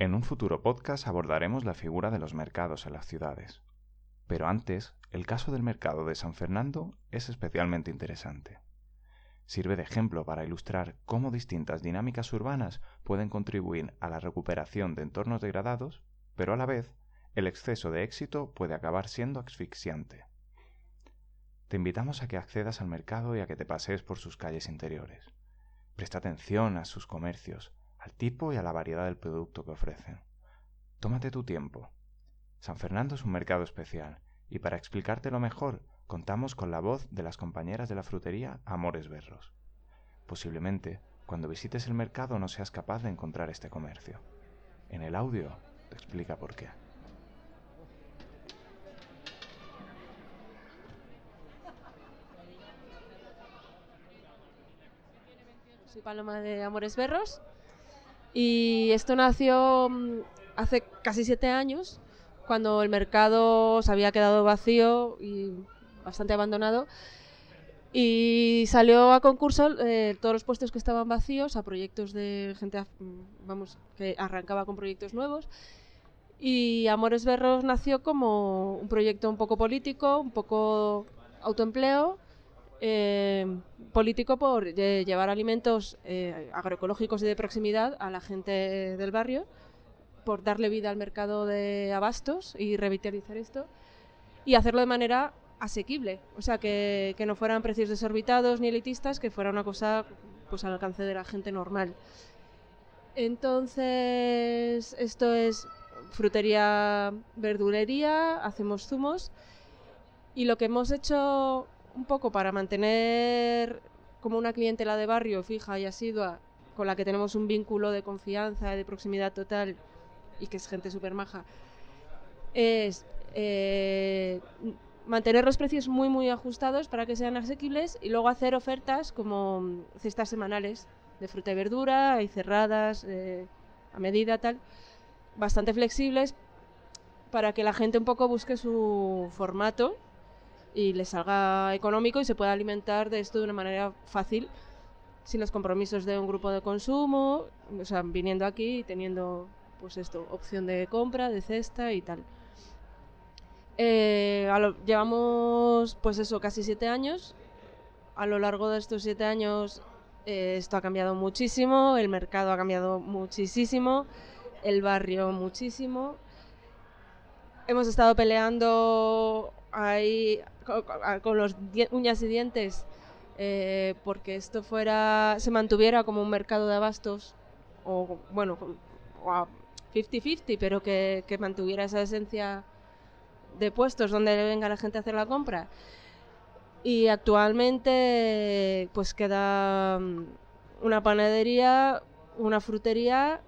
En un futuro podcast abordaremos la figura de los mercados en las ciudades. Pero antes, el caso del mercado de San Fernando es especialmente interesante. Sirve de ejemplo para ilustrar cómo distintas dinámicas urbanas pueden contribuir a la recuperación de entornos degradados, pero a la vez el exceso de éxito puede acabar siendo asfixiante. Te invitamos a que accedas al mercado y a que te pasees por sus calles interiores. Presta atención a sus comercios, al tipo y a la variedad del producto que ofrecen. Tómate tu tiempo. San Fernando es un mercado especial, y para explicártelo mejor, contamos con la voz de las compañeras de la frutería Amores Berros. Posiblemente, cuando visites el mercado no seas capaz de encontrar este comercio. En el audio te explica por qué. Soy Paloma de Amores Berros y esto nació mm, hace casi siete años, cuando el mercado se había quedado vacío y bastante abandonado. Y salió a concurso eh, todos los puestos que estaban vacíos a proyectos de gente mm, vamos, que arrancaba con proyectos nuevos. Y Amores Berros nació como un proyecto un poco político, un poco autoempleo eh, político por eh, llevar alimentos eh, agroecológicos y de proximidad a la gente del barrio, por darle vida al mercado de abastos y revitalizar esto, y hacerlo de manera asequible, o sea, que, que no fueran precios desorbitados ni elitistas, que fuera una cosa pues al alcance de la gente normal. Entonces, esto es frutería, verdulería, hacemos zumos y lo que hemos hecho un poco para mantener como una clientela de barrio fija y asidua, con la que tenemos un vínculo de confianza, de proximidad total y que es gente súper maja, es eh, mantener los precios muy muy ajustados para que sean asequibles y luego hacer ofertas como cestas semanales de fruta y verdura y cerradas eh, a medida tal, bastante flexibles para que la gente un poco busque su formato y le salga económico y se pueda alimentar de esto de una manera fácil, sin los compromisos de un grupo de consumo, o sea, viniendo aquí y teniendo pues esto, opción de compra, de cesta y tal. Eh, llevamos pues eso, casi siete años. A lo largo de estos siete años eh, esto ha cambiado muchísimo, el mercado ha cambiado muchísimo, el barrio muchísimo. Hemos estado peleando ahí con, los uñas y dientes eh, porque esto fuera se mantuviera como un mercado de abastos o bueno 50-50 pero que, mantuviera esa esencia de puestos donde venga la gente a hacer la compra. Y actualmente pues queda mm, una panadería una frutería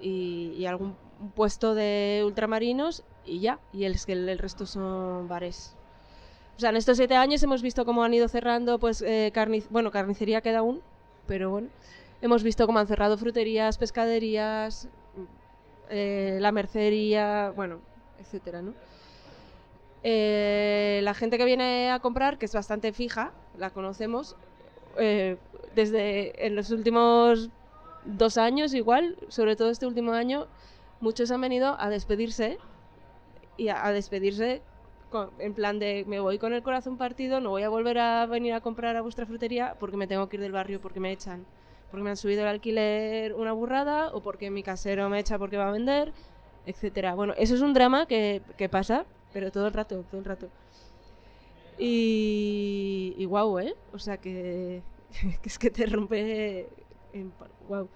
y algún puesto de ultramarinos y ya y el, el resto son bares o sea, en estos siete años hemos visto cómo han ido cerrando, pues, eh, bueno, carnicería queda aún, pero bueno, hemos visto cómo han cerrado fruterías, pescaderías, eh, la mercería, bueno, etcétera, ¿no? Eh, la gente que viene a comprar, que es bastante fija, la conocemos, desde en los últimos dos años igual, sobre todo este último año, muchos han venido a despedirse y a despedirse en plan de me voy con el corazón partido, no voy a volver a venir a comprar a vuestra frutería porque me tengo que ir del barrio porque me echan, porque me han subido el alquiler una burrada o porque mi casero me echa porque va a vender, etcétera. Bueno, eso es un drama que, que pasa, pero todo el rato, todo el rato. Y, y guau, ¿eh? O sea que, que es que te rompe en, wow.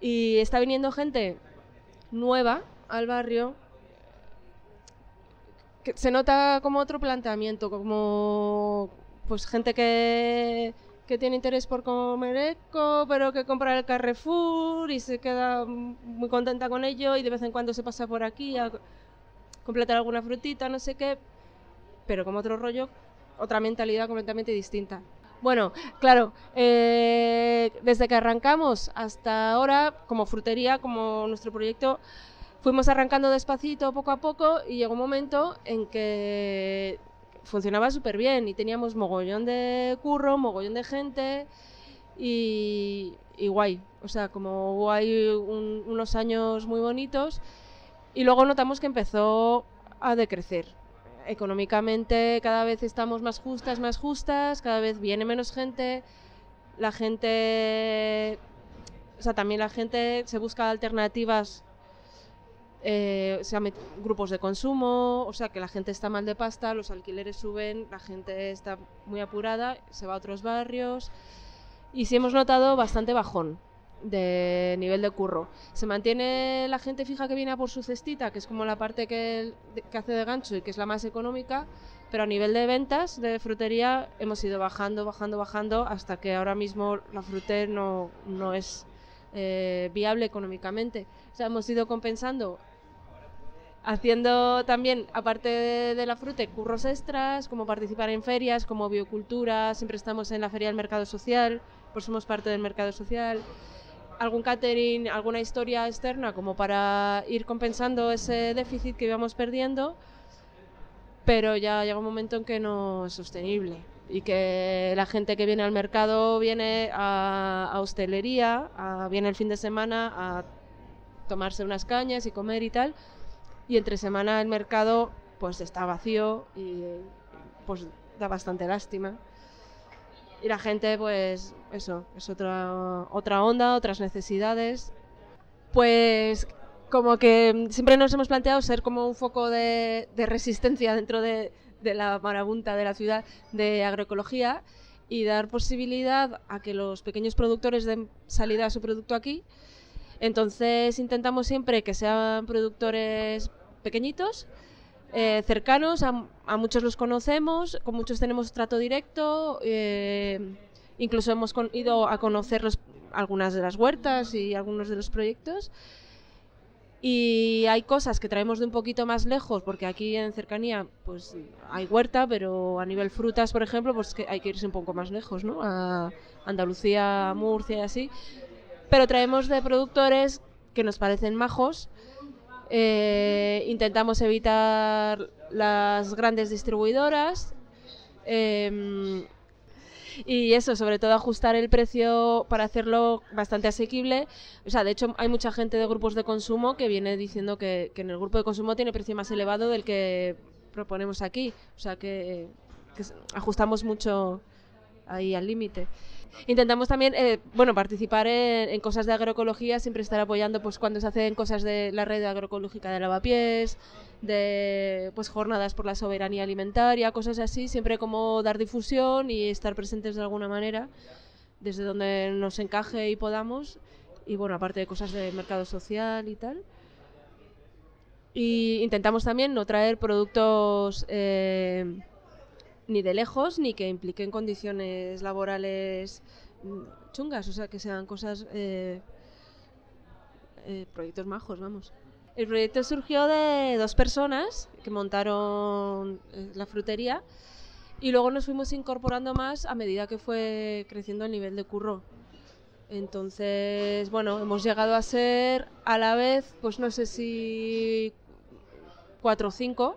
Y está viniendo gente nueva al barrio se nota como otro planteamiento, como pues gente que, que tiene interés por comer eco, pero que compra el Carrefour y se queda muy contenta con ello y de vez en cuando se pasa por aquí a completar alguna frutita, no sé qué, pero como otro rollo, otra mentalidad completamente distinta. Bueno, claro, eh, desde que arrancamos hasta ahora, como frutería, como nuestro proyecto, fuimos arrancando despacito, poco a poco, y llegó un momento en que funcionaba súper bien y teníamos mogollón de curro, mogollón de gente, y, guay. O sea, como hubo ahí unos años muy bonitos y luego notamos que empezó a decrecer. Económicamente cada vez estamos más justas, más justas, cada vez viene menos gente, la gente, o sea, también la gente se busca alternativas eh, se grupos de consumo, o sea que la gente está mal de pasta, los alquileres suben, la gente está muy apurada, se va a otros barrios y sí hemos notado bastante bajón de nivel de curro. Se mantiene la gente fija que viene por su cestita, que es como la parte que, hace de gancho y que es la más económica, pero a nivel de ventas de frutería hemos ido bajando, bajando, bajando hasta que ahora mismo la frutería no, no es eh, viable económicamente. O sea, hemos ido compensando haciendo también, aparte de la fruta, curros extras, como participar en ferias, como biocultura, siempre estamos en la feria del mercado social, pues somos parte del mercado social, algún catering, alguna historia externa, como para ir compensando ese déficit que íbamos perdiendo, pero ya llega un momento en que no es sostenible y que la gente que viene al mercado viene a, hostelería, viene el fin de semana a tomarse unas cañas y comer y tal, y entre semana el mercado pues está vacío y pues da bastante lástima. Y la gente pues eso, es otra, otra onda, otras necesidades. Pues como que siempre nos hemos planteado ser como un foco de, resistencia dentro de, de la marabunta de la ciudad de agroecología y dar posibilidad a que los pequeños productores den salida a su producto aquí entonces intentamos siempre que sean productores pequeñitos, eh, cercanos, a, muchos los conocemos, con muchos tenemos trato directo, eh, incluso hemos ido a conocer algunas de las huertas y algunos de los proyectos. Y hay cosas que traemos de un poquito más lejos, porque aquí en cercanía pues hay huerta, pero a nivel frutas, por ejemplo, pues hay que irse un poco más lejos, ¿no? A Andalucía, Murcia y así pero traemos de productores que nos parecen majos. Eh, intentamos evitar las grandes distribuidoras. Em, y eso, sobre todo ajustar el precio para hacerlo bastante asequible. O sea, de hecho hay mucha gente de grupos de consumo que viene diciendo que, en el grupo de consumo tiene precio más elevado del que proponemos aquí. O sea, que ajustamos mucho ahí al límite. Intentamos también, eh, bueno, participar en, cosas de agroecología, siempre estar apoyando pues cuando se hacen cosas de la red agroecológica de lavapiés, de pues jornadas por la soberanía alimentaria, cosas así, siempre como dar difusión y estar presentes de alguna manera desde donde nos encaje y podamos y bueno, aparte de cosas de mercado social y tal. Y intentamos también no traer productos eh, ni de lejos, ni que impliquen condiciones laborales mm, chungas, o sea, que sean cosas, eh, eh, proyectos majos, vamos. El proyecto surgió de dos personas que montaron eh, la frutería y luego nos fuimos incorporando más a medida que fue creciendo el nivel de curro. Entonces, bueno, hemos llegado a ser a la vez, pues no sé si cuatro o cinco,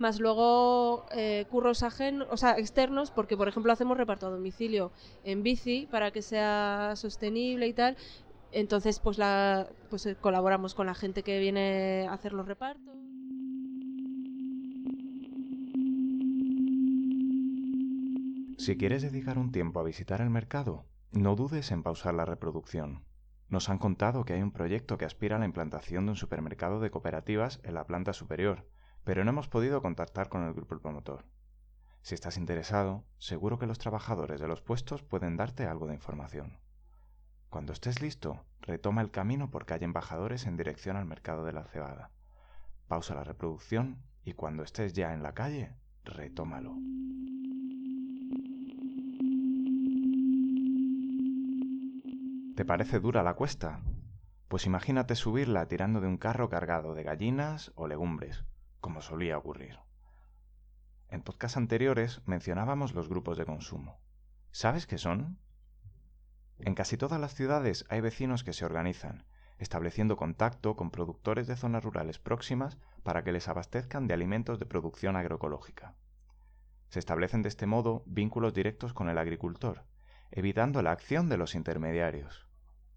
más luego eh, curros ajenos, o sea, externos, porque por ejemplo hacemos reparto a domicilio en bici para que sea sostenible y tal. Entonces, pues, la, pues eh, colaboramos con la gente que viene a hacer los repartos. Si quieres dedicar un tiempo a visitar el mercado, no dudes en pausar la reproducción. Nos han contado que hay un proyecto que aspira a la implantación de un supermercado de cooperativas en la planta superior, pero no hemos podido contactar con el grupo promotor. Si estás interesado, seguro que los trabajadores de los puestos pueden darte algo de información. Cuando estés listo, retoma el camino por calle Embajadores en dirección al mercado de la cebada. Pausa la reproducción y cuando estés ya en la calle, retómalo. ¿Te parece dura la cuesta? Pues imagínate subirla tirando de un carro cargado de gallinas o legumbres, como solía ocurrir. En podcasts anteriores mencionábamos los grupos de consumo. ¿Sabes qué son? En casi todas las ciudades hay vecinos que se organizan, estableciendo contacto con productores de zonas rurales próximas para que les abastezcan de alimentos de producción agroecológica. Se establecen de este modo vínculos directos con el agricultor, evitando la acción de los intermediarios.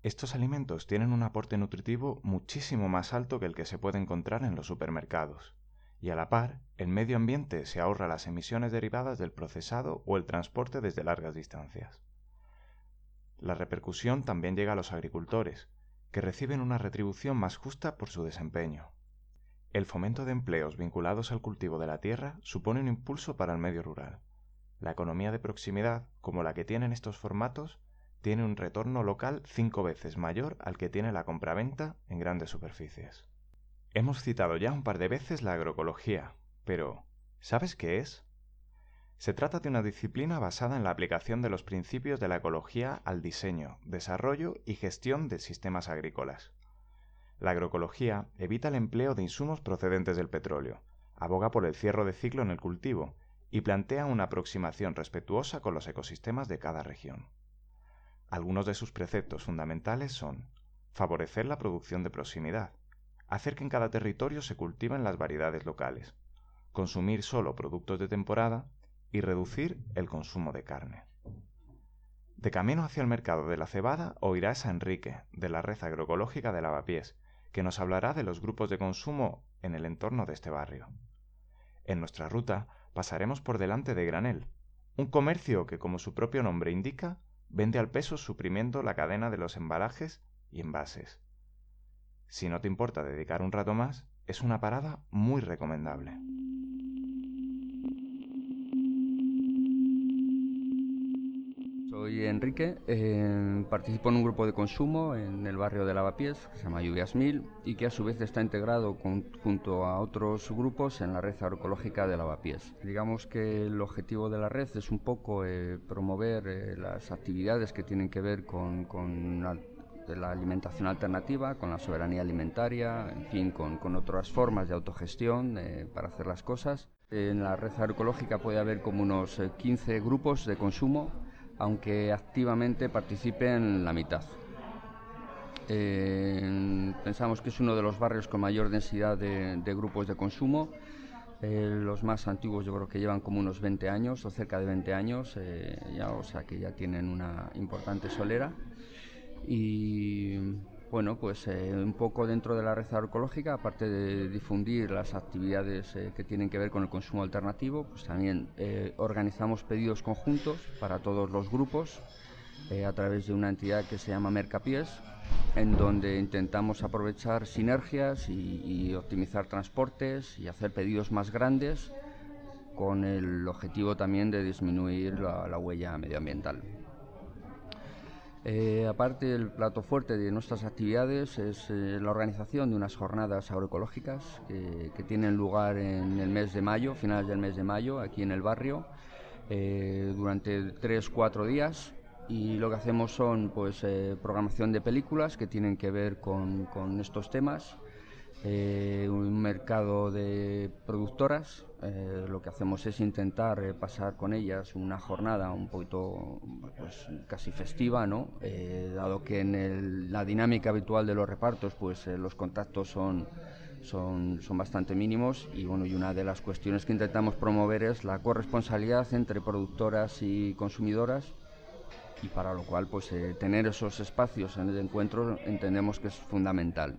Estos alimentos tienen un aporte nutritivo muchísimo más alto que el que se puede encontrar en los supermercados, y a la par, el medio ambiente se ahorra las emisiones derivadas del procesado o el transporte desde largas distancias. La repercusión también llega a los agricultores, que reciben una retribución más justa por su desempeño. El fomento de empleos vinculados al cultivo de la tierra supone un impulso para el medio rural. La economía de proximidad, como la que tienen estos formatos, tiene un retorno local cinco veces mayor al que tiene la compraventa en grandes superficies. Hemos citado ya un par de veces la agroecología, pero ¿sabes qué es? Se trata de una disciplina basada en la aplicación de los principios de la ecología al diseño, desarrollo y gestión de sistemas agrícolas. La agroecología evita el empleo de insumos procedentes del petróleo, aboga por el cierre de ciclo en el cultivo y plantea una aproximación respetuosa con los ecosistemas de cada región. Algunos de sus preceptos fundamentales son favorecer la producción de proximidad, hacer que en cada territorio se cultiven las variedades locales, consumir solo productos de temporada y reducir el consumo de carne. De camino hacia el mercado de la cebada oirás a Enrique, de la red agroecológica de Lavapiés, que nos hablará de los grupos de consumo en el entorno de este barrio. En nuestra ruta pasaremos por delante de Granel, un comercio que, como su propio nombre indica, Vende al peso suprimiendo la cadena de los embalajes y envases. Si no te importa dedicar un rato más, es una parada muy recomendable. Soy Enrique, eh, participo en un grupo de consumo en el barrio de Lavapiés, que se llama Lluvias Mil, y que a su vez está integrado junto a otros grupos en la red agroecológica de Lavapiés. Digamos que el objetivo de la red es un poco eh, promover eh, las actividades que tienen que ver con, la alimentación alternativa, con la soberanía alimentaria, en fin, con, con otras formas de autogestión para hacer las cosas. En la red agroecológica puede haber como unos 15 grupos de consumo aunque activamente participen la mitad. Eh, pensamos que es uno de los barrios con mayor densidad de, grupos de consumo. Eh, los más antiguos yo creo que llevan como unos 20 años o cerca de 20 años, eh, ya, o sea que ya tienen una importante solera. Y bueno, pues eh, un poco dentro de la red agroecológica, aparte de difundir las actividades eh, que tienen que ver con el consumo alternativo, pues también eh, organizamos pedidos conjuntos para todos los grupos a través de una entidad que se llama Mercapiés, en donde intentamos aprovechar sinergias y, optimizar transportes y hacer pedidos más grandes con el objetivo también de disminuir la huella medioambiental. Eh, aparte, el plato fuerte de nuestras actividades es eh, la organización de unas jornadas agroecológicas que, tienen lugar en el mes de mayo, finales del mes de mayo, aquí en el barrio, eh, durante tres, cuatro días. Y lo que hacemos son pues, programación de películas que tienen que ver con estos temas, un mercado de productoras eh, lo que hacemos es intentar eh, pasar con ellas una jornada un poquito pues, casi festiva, ¿no? Eh, dado que en la dinámica habitual de los repartos pues los contactos son, son, son bastante mínimos y, bueno, y una de las cuestiones que intentamos promover es la corresponsabilidad entre productoras y consumidoras y para lo cual pues tener esos espacios el encuentro entendemos que es fundamental.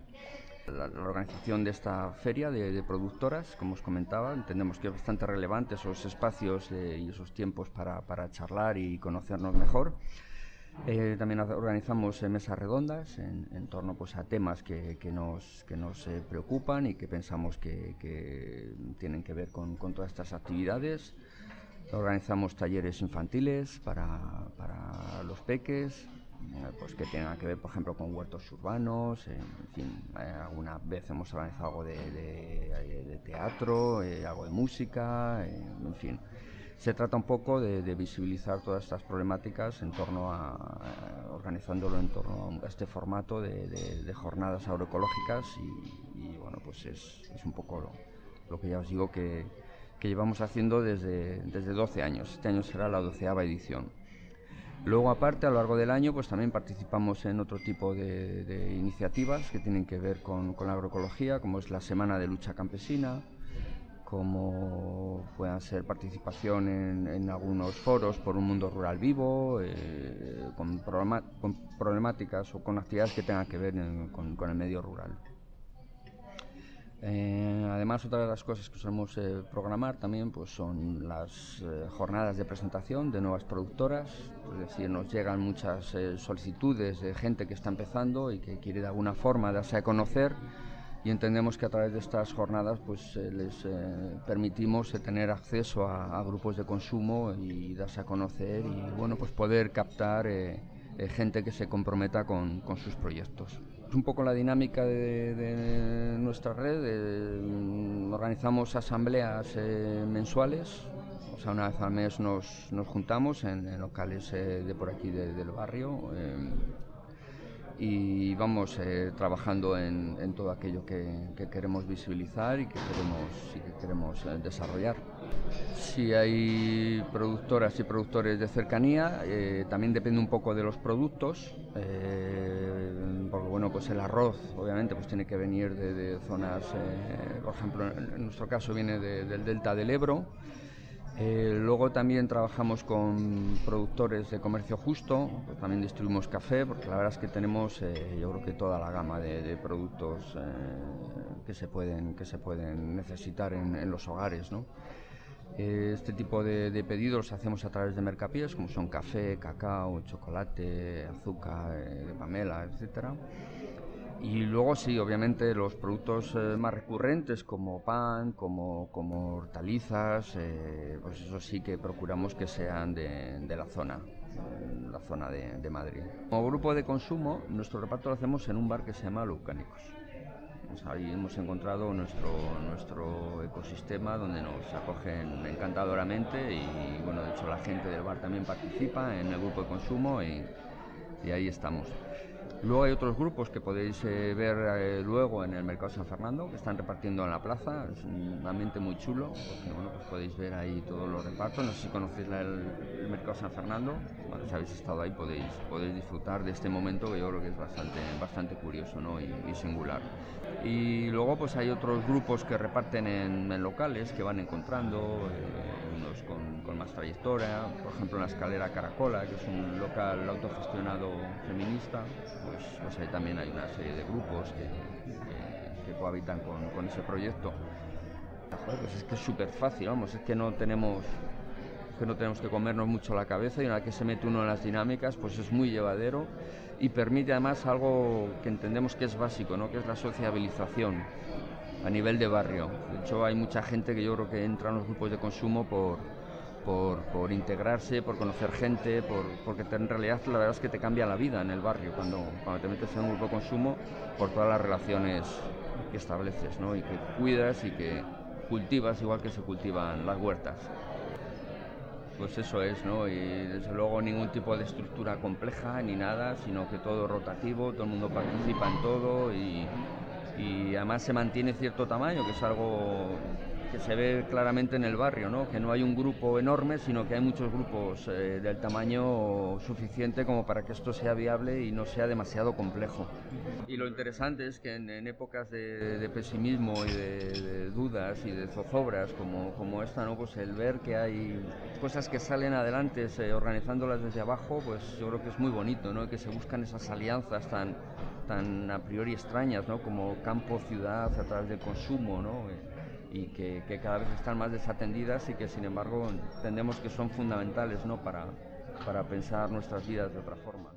La, organización de esta feria de, productoras, como os comentaba, entendemos que es bastante relevante esos espacios eh, y esos tiempos para, para, charlar y conocernos mejor. Eh, también organizamos eh, mesas redondas en, torno pues, a temas que, que nos, que nos preocupan y que pensamos que, que tienen que ver con, con, todas estas actividades. Organizamos talleres infantiles para, para los peques, eh, pues que tenga que ver, por ejemplo, con huertos urbanos, en fin, eh, alguna vez hemos organizado algo de, teatro, eh, algo de música, en fin. Se trata un poco de, visibilizar todas estas problemáticas en torno a, organizándolo en torno a este formato de, jornadas agroecológicas y, bueno, pues es, un poco lo, que ya os digo que, que llevamos haciendo desde, desde 12 años. Este año será la doceava edición. Luego, aparte, a lo largo del año, pues también participamos en otro tipo de, iniciativas que tienen que ver con, la agroecología, como es la Semana de Lucha Campesina, como puedan ser participación en, algunos foros por un mundo rural vivo, eh, con, problemáticas o con actividades que tengan que ver con, el medio rural. Eh, además, otra de las cosas que solemos eh, programar también pues, son las jornadas de presentación de nuevas productoras, es decir, nos llegan muchas solicitudes de gente que está empezando y que quiere de alguna forma darse a conocer y entendemos que a través de estas jornadas pues eh, les eh, permitimos eh, tener acceso a, grupos de consumo y darse a conocer y bueno pues poder captar gente que se comprometa con, sus proyectos. Un poco la dinámica de, nuestra red, mm, organizamos asambleas mensuales, o sea, una vez al mes nos, nos juntamos en, locales de por aquí del barrio y vamos eh, trabajando en, todo aquello que, queremos visibilizar y que queremos, y que queremos eh, desarrollar. Si hay productoras y productores de cercanía, eh, también depende un poco de los productos, porque bueno, pues el arroz obviamente pues tiene que venir de, zonas, por ejemplo, en nuestro caso viene del delta del Ebro, eh, luego también trabajamos con productores de comercio justo, también distribuimos café, porque la verdad es que tenemos eh, yo creo que toda la gama de, productos eh, que, se pueden, que se pueden necesitar en, los hogares. este tipo de, pedidos hacemos a través de mercapiés, como son café, cacao, chocolate, azúcar, pamela, etcétera. Y luego sí, obviamente los productos eh, más recurrentes como pan, como, como hortalizas, eh, pues eso sí que procuramos que sean de, la zona, la zona de, Madrid. Como grupo de consumo, nuestro reparto lo hacemos en un bar que se llama Lucánicos. ahí hemos encontrado nuestro, nuestro ecosistema donde nos acogen encantadoramente y bueno, de hecho la gente del bar también participa en el grupo de consumo y ahí estamos. Luego hay otros grupos que podéis eh, ver eh, luego en el Mercado San Fernando, que están repartiendo en la plaza. Es un ambiente muy chulo, porque bueno, pues podéis ver ahí todos los repartos. No sé si conocéis el, Mercado San Fernando. Bueno, si habéis estado ahí podéis, podéis disfrutar de este momento que yo creo que es bastante, bastante curioso ¿no? y, singular. Y luego pues hay otros grupos que reparten en, locales que van encontrando, eh, unos con, con, más trayectoria, por ejemplo en la escalera Caracola, que es un local autogestionado feminista. Pues, pues, ahí también hay una serie de grupos que, cohabitan con, ese proyecto. Pues es que es súper fácil, vamos, es que no tenemos que no tenemos que comernos mucho la cabeza y una vez que se mete uno en las dinámicas, pues es muy llevadero y permite además algo que entendemos que es básico, ¿no? que es la sociabilización a nivel de barrio. De hecho, hay mucha gente que yo creo que entra en los grupos de consumo por, por, integrarse, por conocer gente, por, porque en realidad la verdad es que te cambia la vida en el barrio cuando, te metes en un grupo de consumo por todas las relaciones que estableces ¿no? y que cuidas y que cultivas igual que se cultivan las huertas. Pues eso es, ¿no? Y desde luego ningún tipo de estructura compleja ni nada, sino que todo rotativo, todo el mundo participa en todo y, y además se mantiene cierto tamaño, que es algo que se ve claramente en el barrio, ¿no? que no hay un grupo enorme, sino que hay muchos grupos eh, del tamaño suficiente como para que esto sea viable y no sea demasiado complejo. Y lo interesante es que en, épocas de, pesimismo y de, dudas y de zozobras como, como esta, ¿no? pues el ver que hay cosas que salen adelante organizándolas desde abajo, pues yo creo que es muy bonito, ¿no? que se buscan esas alianzas tan, tan a priori extrañas, ¿no? como campo-ciudad a través del consumo. ¿no? Y que, cada vez están más desatendidas y que sin embargo entendemos que son fundamentales ¿no? para, para pensar nuestras vidas de otra forma.